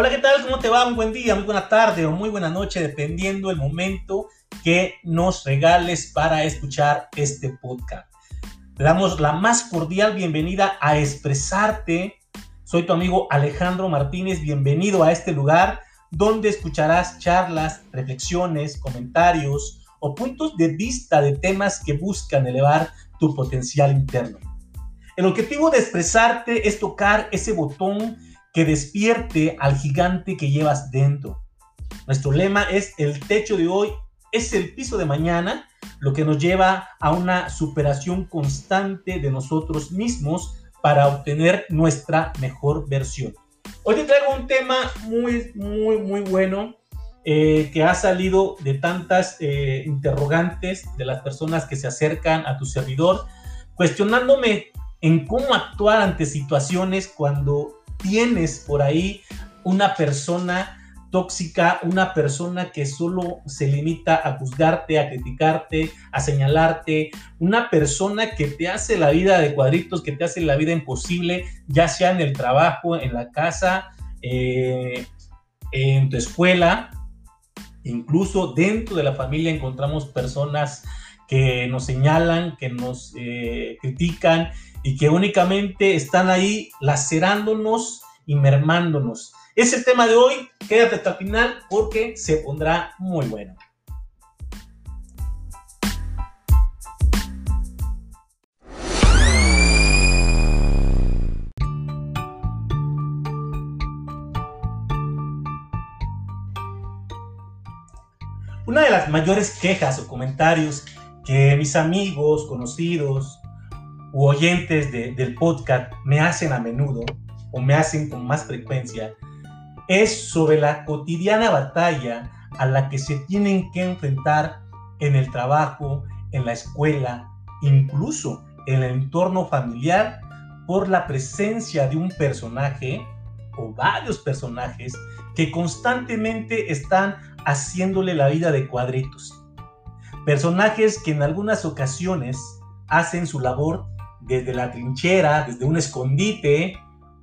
Hola, ¿qué tal? ¿Cómo te va? Un buen día, muy buena tarde o muy buena noche, dependiendo el momento que nos regales para escuchar este podcast. Te damos la más cordial bienvenida a Expresarte. Soy tu amigo Alejandro Martínez. Bienvenido a este lugar donde escucharás charlas, reflexiones, comentarios o puntos de vista de temas que buscan elevar tu potencial interno. El objetivo de expresarte es tocar ese botón que despierte al gigante que llevas dentro. Nuestro lema es el techo de hoy es el piso de mañana, lo que nos lleva a una superación constante de nosotros mismos para obtener nuestra mejor versión. Hoy te traigo un tema muy, muy, muy bueno eh, que ha salido de tantas eh, interrogantes de las personas que se acercan a tu servidor, cuestionándome en cómo actuar ante situaciones cuando tienes por ahí una persona tóxica, una persona que solo se limita a juzgarte, a criticarte, a señalarte, una persona que te hace la vida de cuadritos, que te hace la vida imposible, ya sea en el trabajo, en la casa, eh, en tu escuela, incluso dentro de la familia encontramos personas que nos señalan, que nos eh, critican y que únicamente están ahí lacerándonos y mermándonos. Es el tema de hoy, quédate hasta el final porque se pondrá muy bueno. Una de las mayores quejas o comentarios que mis amigos, conocidos, u oyentes del podcast me hacen a menudo o me hacen con más frecuencia es sobre la cotidiana batalla a la que se tienen que enfrentar en el trabajo, en la escuela, incluso en el entorno familiar por la presencia de un personaje o varios personajes que constantemente están haciéndole la vida de cuadritos. Personajes que en algunas ocasiones hacen su labor desde la trinchera, desde un escondite,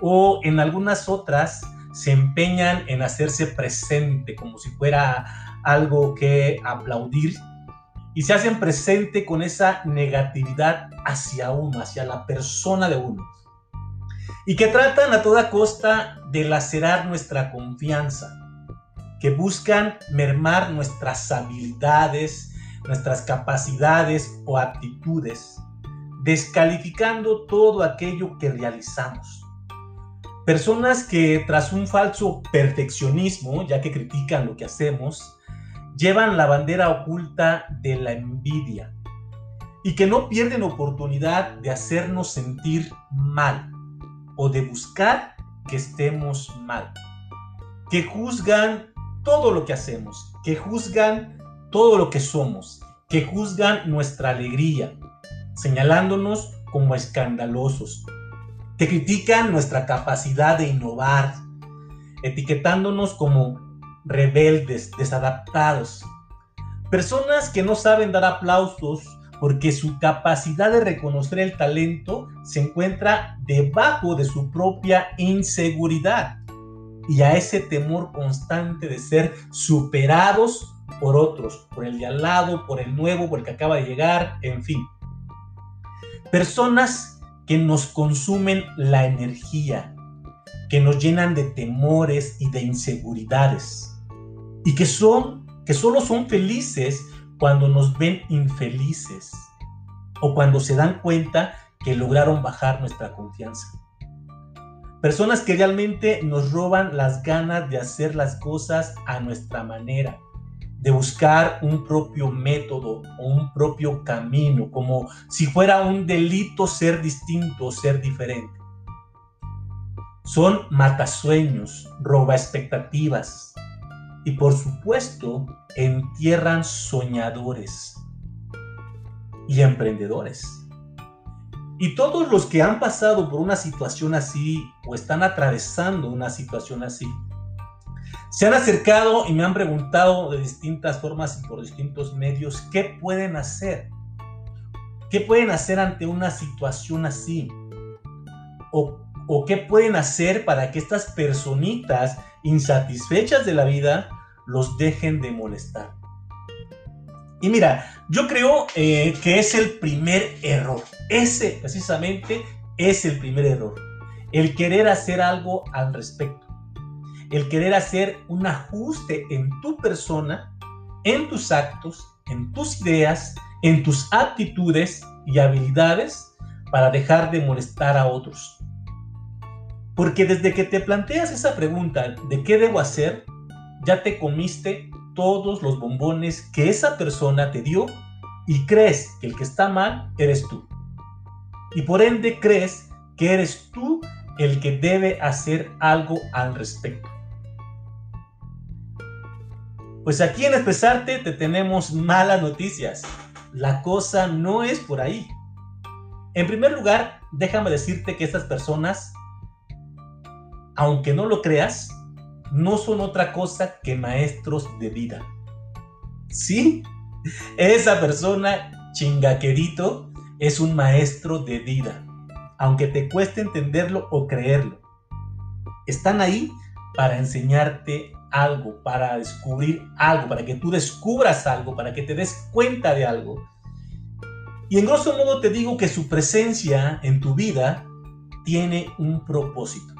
o en algunas otras se empeñan en hacerse presente como si fuera algo que aplaudir y se hacen presente con esa negatividad hacia uno, hacia la persona de uno. Y que tratan a toda costa de lacerar nuestra confianza, que buscan mermar nuestras habilidades, nuestras capacidades o actitudes descalificando todo aquello que realizamos. Personas que tras un falso perfeccionismo, ya que critican lo que hacemos, llevan la bandera oculta de la envidia y que no pierden oportunidad de hacernos sentir mal o de buscar que estemos mal. Que juzgan todo lo que hacemos, que juzgan todo lo que somos, que juzgan nuestra alegría, señalándonos como escandalosos, que critican nuestra capacidad de innovar, etiquetándonos como rebeldes, desadaptados, personas que no saben dar aplausos porque su capacidad de reconocer el talento se encuentra debajo de su propia inseguridad y a ese temor constante de ser superados por otros, por el de al lado, por el nuevo, por el que acaba de llegar, en fin. Personas que nos consumen la energía, que nos llenan de temores y de inseguridades y que son que solo son felices cuando nos ven infelices o cuando se dan cuenta que lograron bajar nuestra confianza. Personas que realmente nos roban las ganas de hacer las cosas a nuestra manera, de buscar un propio método o un propio camino, como si fuera un delito ser distinto o ser diferente. Son matasueños, roba expectativas y por supuesto entierran soñadores y emprendedores. Y todos los que han pasado por una situación así o están atravesando una situación así, se han acercado y me han preguntado de distintas formas y por distintos medios qué pueden hacer. ¿Qué pueden hacer ante una situación así? ¿O, qué pueden hacer para que estas personitas insatisfechas de la vida los dejen de molestar. Y mira, yo creo eh, que es el primer error. Ese precisamente es el primer error. El querer hacer algo al respecto. El querer hacer un ajuste en tu persona, en tus actos, en tus ideas, en tus aptitudes y habilidades para dejar de molestar a otros. Porque desde que te planteas esa pregunta de qué debo hacer, ya te comiste todos los bombones que esa persona te dio y crees que el que está mal eres tú. Y por ende crees que eres tú el que debe hacer algo al respecto. Pues aquí en Expresarte te tenemos malas noticias. La cosa no es por ahí. En primer lugar, déjame decirte que estas personas, aunque no lo creas, no son otra cosa que maestros de vida. Sí, esa persona chingaquerito es un maestro de vida, aunque te cueste entenderlo o creerlo. Están ahí para enseñarte algo, para descubrir algo, para que tú descubras algo, para que te des cuenta de algo. Y en grosso modo te digo que su presencia en tu vida tiene un propósito.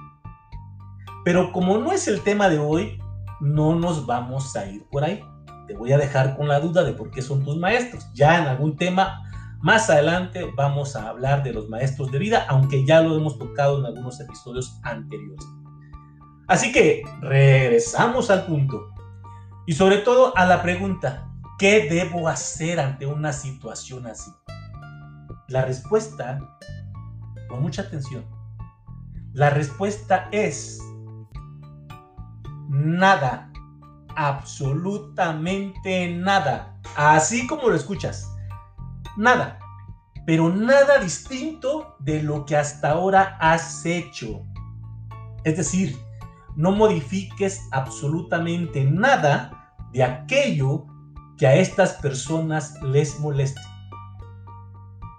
Pero como no es el tema de hoy, no nos vamos a ir por ahí. Te voy a dejar con la duda de por qué son tus maestros. Ya en algún tema más adelante vamos a hablar de los maestros de vida, aunque ya lo hemos tocado en algunos episodios anteriores. Así que regresamos al punto. Y sobre todo a la pregunta, ¿qué debo hacer ante una situación así? La respuesta, con mucha atención, la respuesta es nada, absolutamente nada, así como lo escuchas, nada, pero nada distinto de lo que hasta ahora has hecho. Es decir, no modifiques absolutamente nada de aquello que a estas personas les moleste.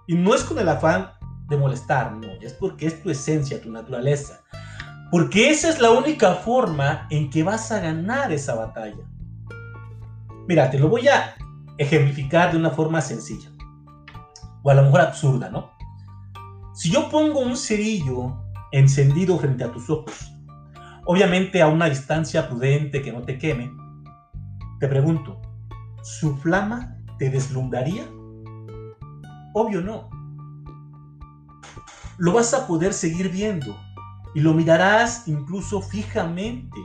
Y no es con el afán de molestar, no, es porque es tu esencia, tu naturaleza. Porque esa es la única forma en que vas a ganar esa batalla. Mira, te lo voy a ejemplificar de una forma sencilla. O a lo mejor absurda, ¿no? Si yo pongo un cerillo encendido frente a tus ojos, obviamente a una distancia prudente que no te queme, te pregunto, ¿su flama te deslumbraría? Obvio no. Lo vas a poder seguir viendo, y lo mirarás incluso fijamente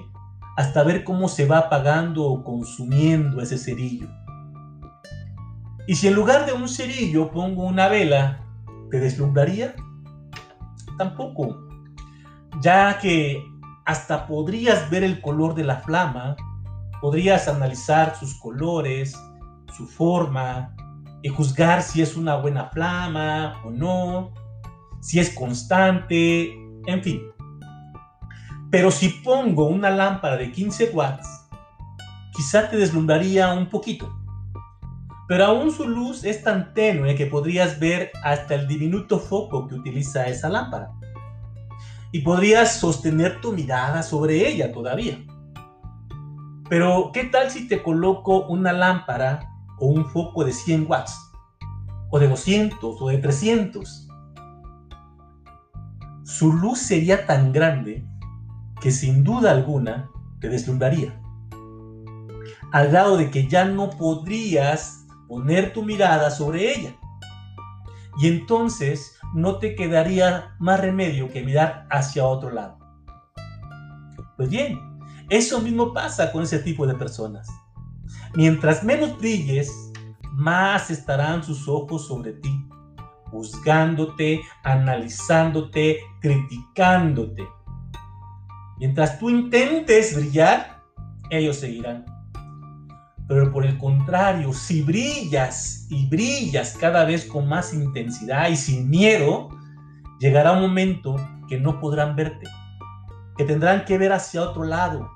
hasta ver cómo se va apagando o consumiendo ese cerillo. Y si en lugar de un cerillo pongo una vela, ¿te deslumbraría? Tampoco, ya que hasta podrías ver el color de la flama, podrías analizar sus colores, su forma, y juzgar si es una buena flama o no, si es constante, en fin. Pero si pongo una lámpara de 15 watts, quizá te deslumbraría un poquito. Pero aún su luz es tan tenue que podrías ver hasta el diminuto foco que utiliza esa lámpara. Y podrías sostener tu mirada sobre ella todavía. Pero, ¿qué tal si te coloco una lámpara o un foco de 100 watts? O de 200 o de 300. Su luz sería tan grande que sin duda alguna te deslumbraría. Al grado de que ya no podrías poner tu mirada sobre ella. Y entonces no te quedaría más remedio que mirar hacia otro lado. Pues bien, eso mismo pasa con ese tipo de personas. Mientras menos brilles, más estarán sus ojos sobre ti, juzgándote, analizándote, criticándote Mientras tú intentes brillar, ellos seguirán. Pero por el contrario, si brillas y brillas cada vez con más intensidad y sin miedo, llegará un momento que no podrán verte, que tendrán que ver hacia otro lado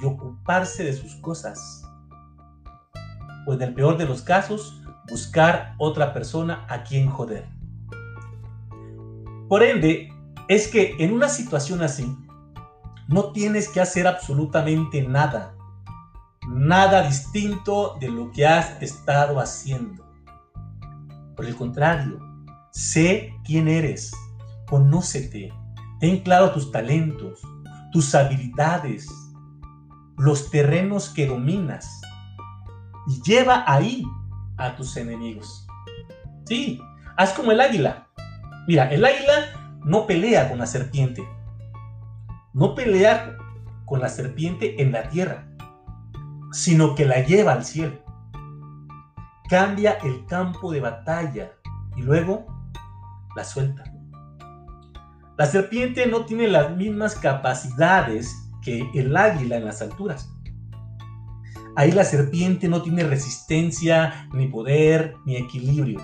y ocuparse de sus cosas. O en el peor de los casos, buscar otra persona a quien joder. Por ende, es que en una situación así, No tienes que hacer absolutamente nada. Nada distinto de lo que has estado haciendo. Por el contrario, sé quién eres. Conócete. Ten claro tus talentos, tus habilidades, los terrenos que dominas. Y lleva ahí a tus enemigos. Sí, haz como el águila. Mira, el águila no pelea con la serpiente. No pelea con la serpiente en la tierra, sino que la lleva al cielo. Cambia el campo de batalla y luego la suelta. La serpiente no tiene las mismas capacidades que el águila en las alturas. Ahí la serpiente no tiene resistencia, ni poder, ni equilibrio.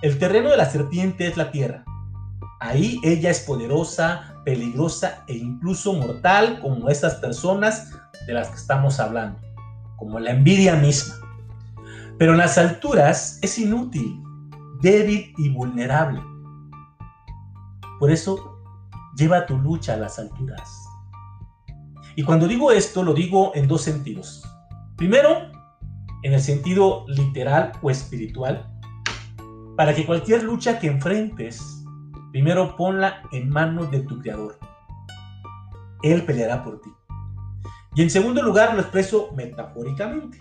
El terreno de la serpiente es la tierra. Ahí ella es poderosa, peligrosa e incluso mortal como esas personas de las que estamos hablando, como la envidia misma. Pero en las alturas es inútil, débil y vulnerable. Por eso lleva tu lucha a las alturas. Y cuando digo esto, lo digo en dos sentidos. Primero, en el sentido literal o espiritual, para que cualquier lucha que enfrentes, primero ponla en manos de tu Creador. Él peleará por ti. Y en segundo lugar, lo expreso metafóricamente.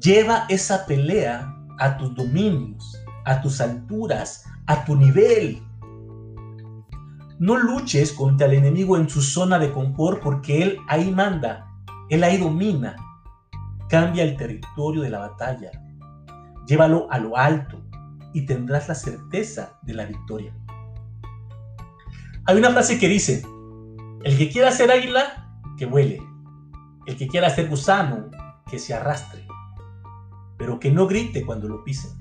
Lleva esa pelea a tus dominios, a tus alturas, a tu nivel. No luches contra el enemigo en su zona de confort porque él ahí manda, él ahí domina. Cambia el territorio de la batalla. Llévalo a lo alto, y tendrás la certeza de la victoria. Hay una frase que dice, el que quiera ser águila, que vuele. El que quiera ser gusano, que se arrastre. Pero que no grite cuando lo pisen.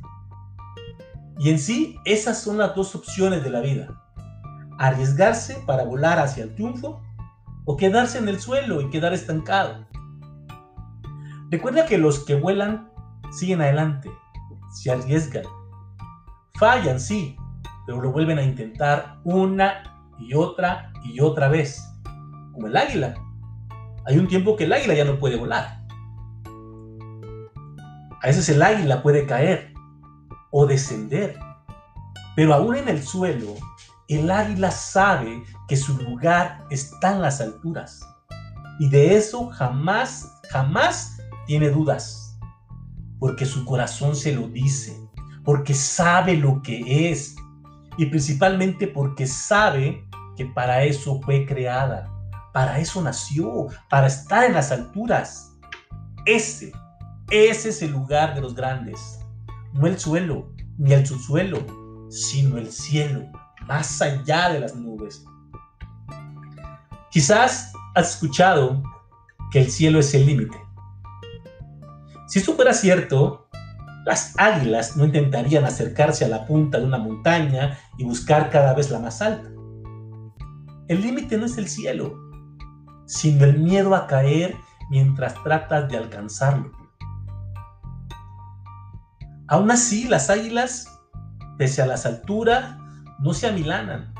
Y en sí, esas son las dos opciones de la vida. Arriesgarse para volar hacia el triunfo o quedarse en el suelo y quedar estancado. Recuerda que los que vuelan siguen adelante, se arriesgan, Fallan, sí, pero lo vuelven a intentar una y otra y otra vez. Como el águila. Hay un tiempo que el águila ya no puede volar. A veces el águila puede caer o descender. Pero aún en el suelo, el águila sabe que su lugar está en las alturas. Y de eso jamás, jamás tiene dudas. Porque su corazón se lo dice porque sabe lo que es y principalmente porque sabe que para eso fue creada, para eso nació, para estar en las alturas. Ese, ese es el lugar de los grandes, no el suelo ni el subsuelo, sino el cielo, más allá de las nubes. Quizás has escuchado que el cielo es el límite. Si esto fuera cierto, las águilas no intentarían acercarse a la punta de una montaña y buscar cada vez la más alta. El límite no es el cielo, sino el miedo a caer mientras tratas de alcanzarlo. Aún así, las águilas, pese a las alturas, no se amilanan.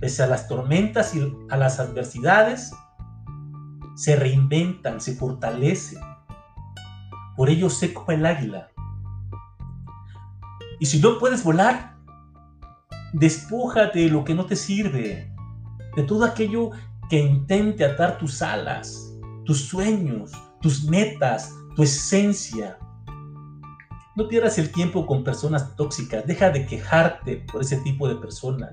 Pese a las tormentas y a las adversidades, se reinventan, se fortalecen por ello sé como el águila. Y si no puedes volar, despójate de lo que no te sirve, de todo aquello que intente atar tus alas, tus sueños, tus metas, tu esencia. No pierdas el tiempo con personas tóxicas, deja de quejarte por ese tipo de personas,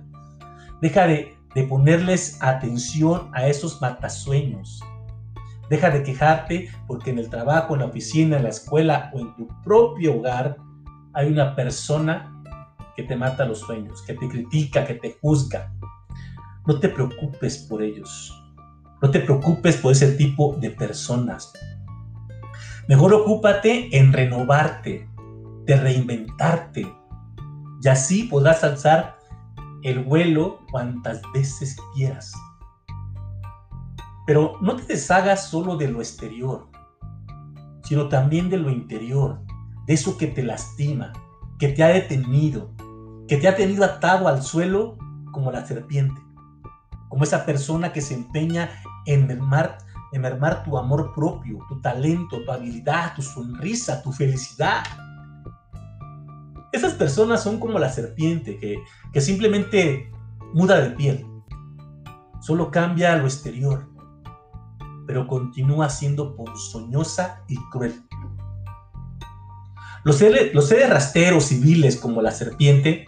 deja de, de ponerles atención a esos matasueños. Deja de quejarte porque en el trabajo, en la oficina, en la escuela o en tu propio hogar hay una persona que te mata los sueños, que te critica, que te juzga. No te preocupes por ellos. No te preocupes por ese tipo de personas. Mejor ocúpate en renovarte, de reinventarte. Y así podrás alzar el vuelo cuantas veces quieras. Pero no te deshagas solo de lo exterior, sino también de lo interior, de eso que te lastima, que te ha detenido, que te ha tenido atado al suelo como la serpiente. Como esa persona que se empeña en mermar, en mermar tu amor propio, tu talento, tu habilidad, tu sonrisa, tu felicidad. Esas personas son como la serpiente que, que simplemente muda de piel, solo cambia lo exterior, pero continúa siendo ponzoñosa y cruel. Los seres, los seres rasteros civiles como la serpiente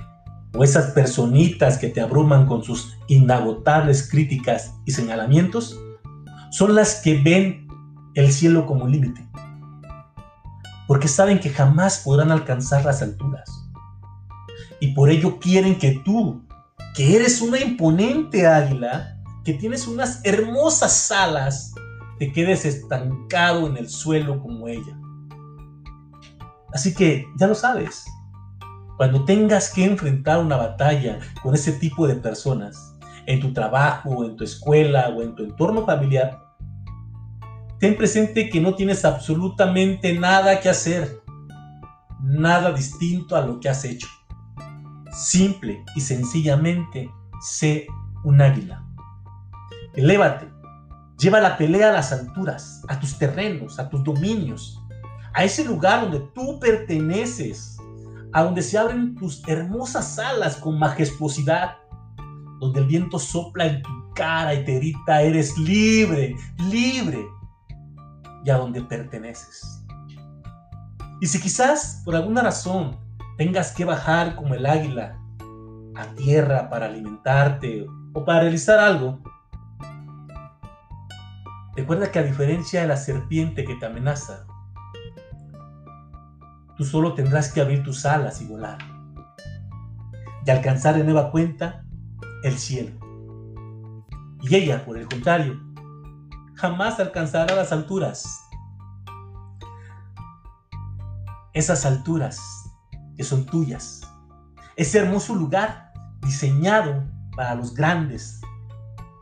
o esas personitas que te abruman con sus inagotables críticas y señalamientos son las que ven el cielo como límite, porque saben que jamás podrán alcanzar las alturas. Y por ello quieren que tú, que eres una imponente águila, que tienes unas hermosas alas, te quedes estancado en el suelo como ella. Así que ya lo sabes, cuando tengas que enfrentar una batalla con ese tipo de personas, en tu trabajo, en tu escuela o en tu entorno familiar, ten presente que no tienes absolutamente nada que hacer, nada distinto a lo que has hecho. Simple y sencillamente, sé un águila. Elévate, lleva la pelea a las alturas, a tus terrenos, a tus dominios, a ese lugar donde tú perteneces, a donde se abren tus hermosas alas con majestuosidad, donde el viento sopla en tu cara y te grita, eres libre, libre, y a donde perteneces. Y si quizás por alguna razón tengas que bajar como el águila a tierra para alimentarte o para realizar algo, recuerda que a diferencia de la serpiente que te amenaza, tú solo tendrás que abrir tus alas y volar. Y alcanzar de nueva cuenta el cielo. Y ella, por el contrario, jamás alcanzará las alturas. Esas alturas que son tuyas. Ese hermoso lugar diseñado para los grandes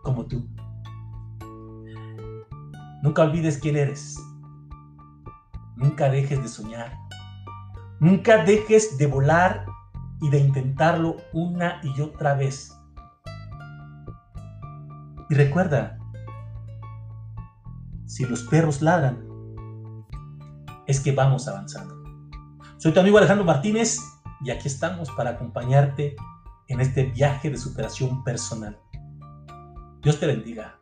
como tú. Nunca olvides quién eres. Nunca dejes de soñar. Nunca dejes de volar y de intentarlo una y otra vez. Y recuerda, si los perros ladran, es que vamos avanzando. Soy tu amigo Alejandro Martínez y aquí estamos para acompañarte en este viaje de superación personal. Dios te bendiga.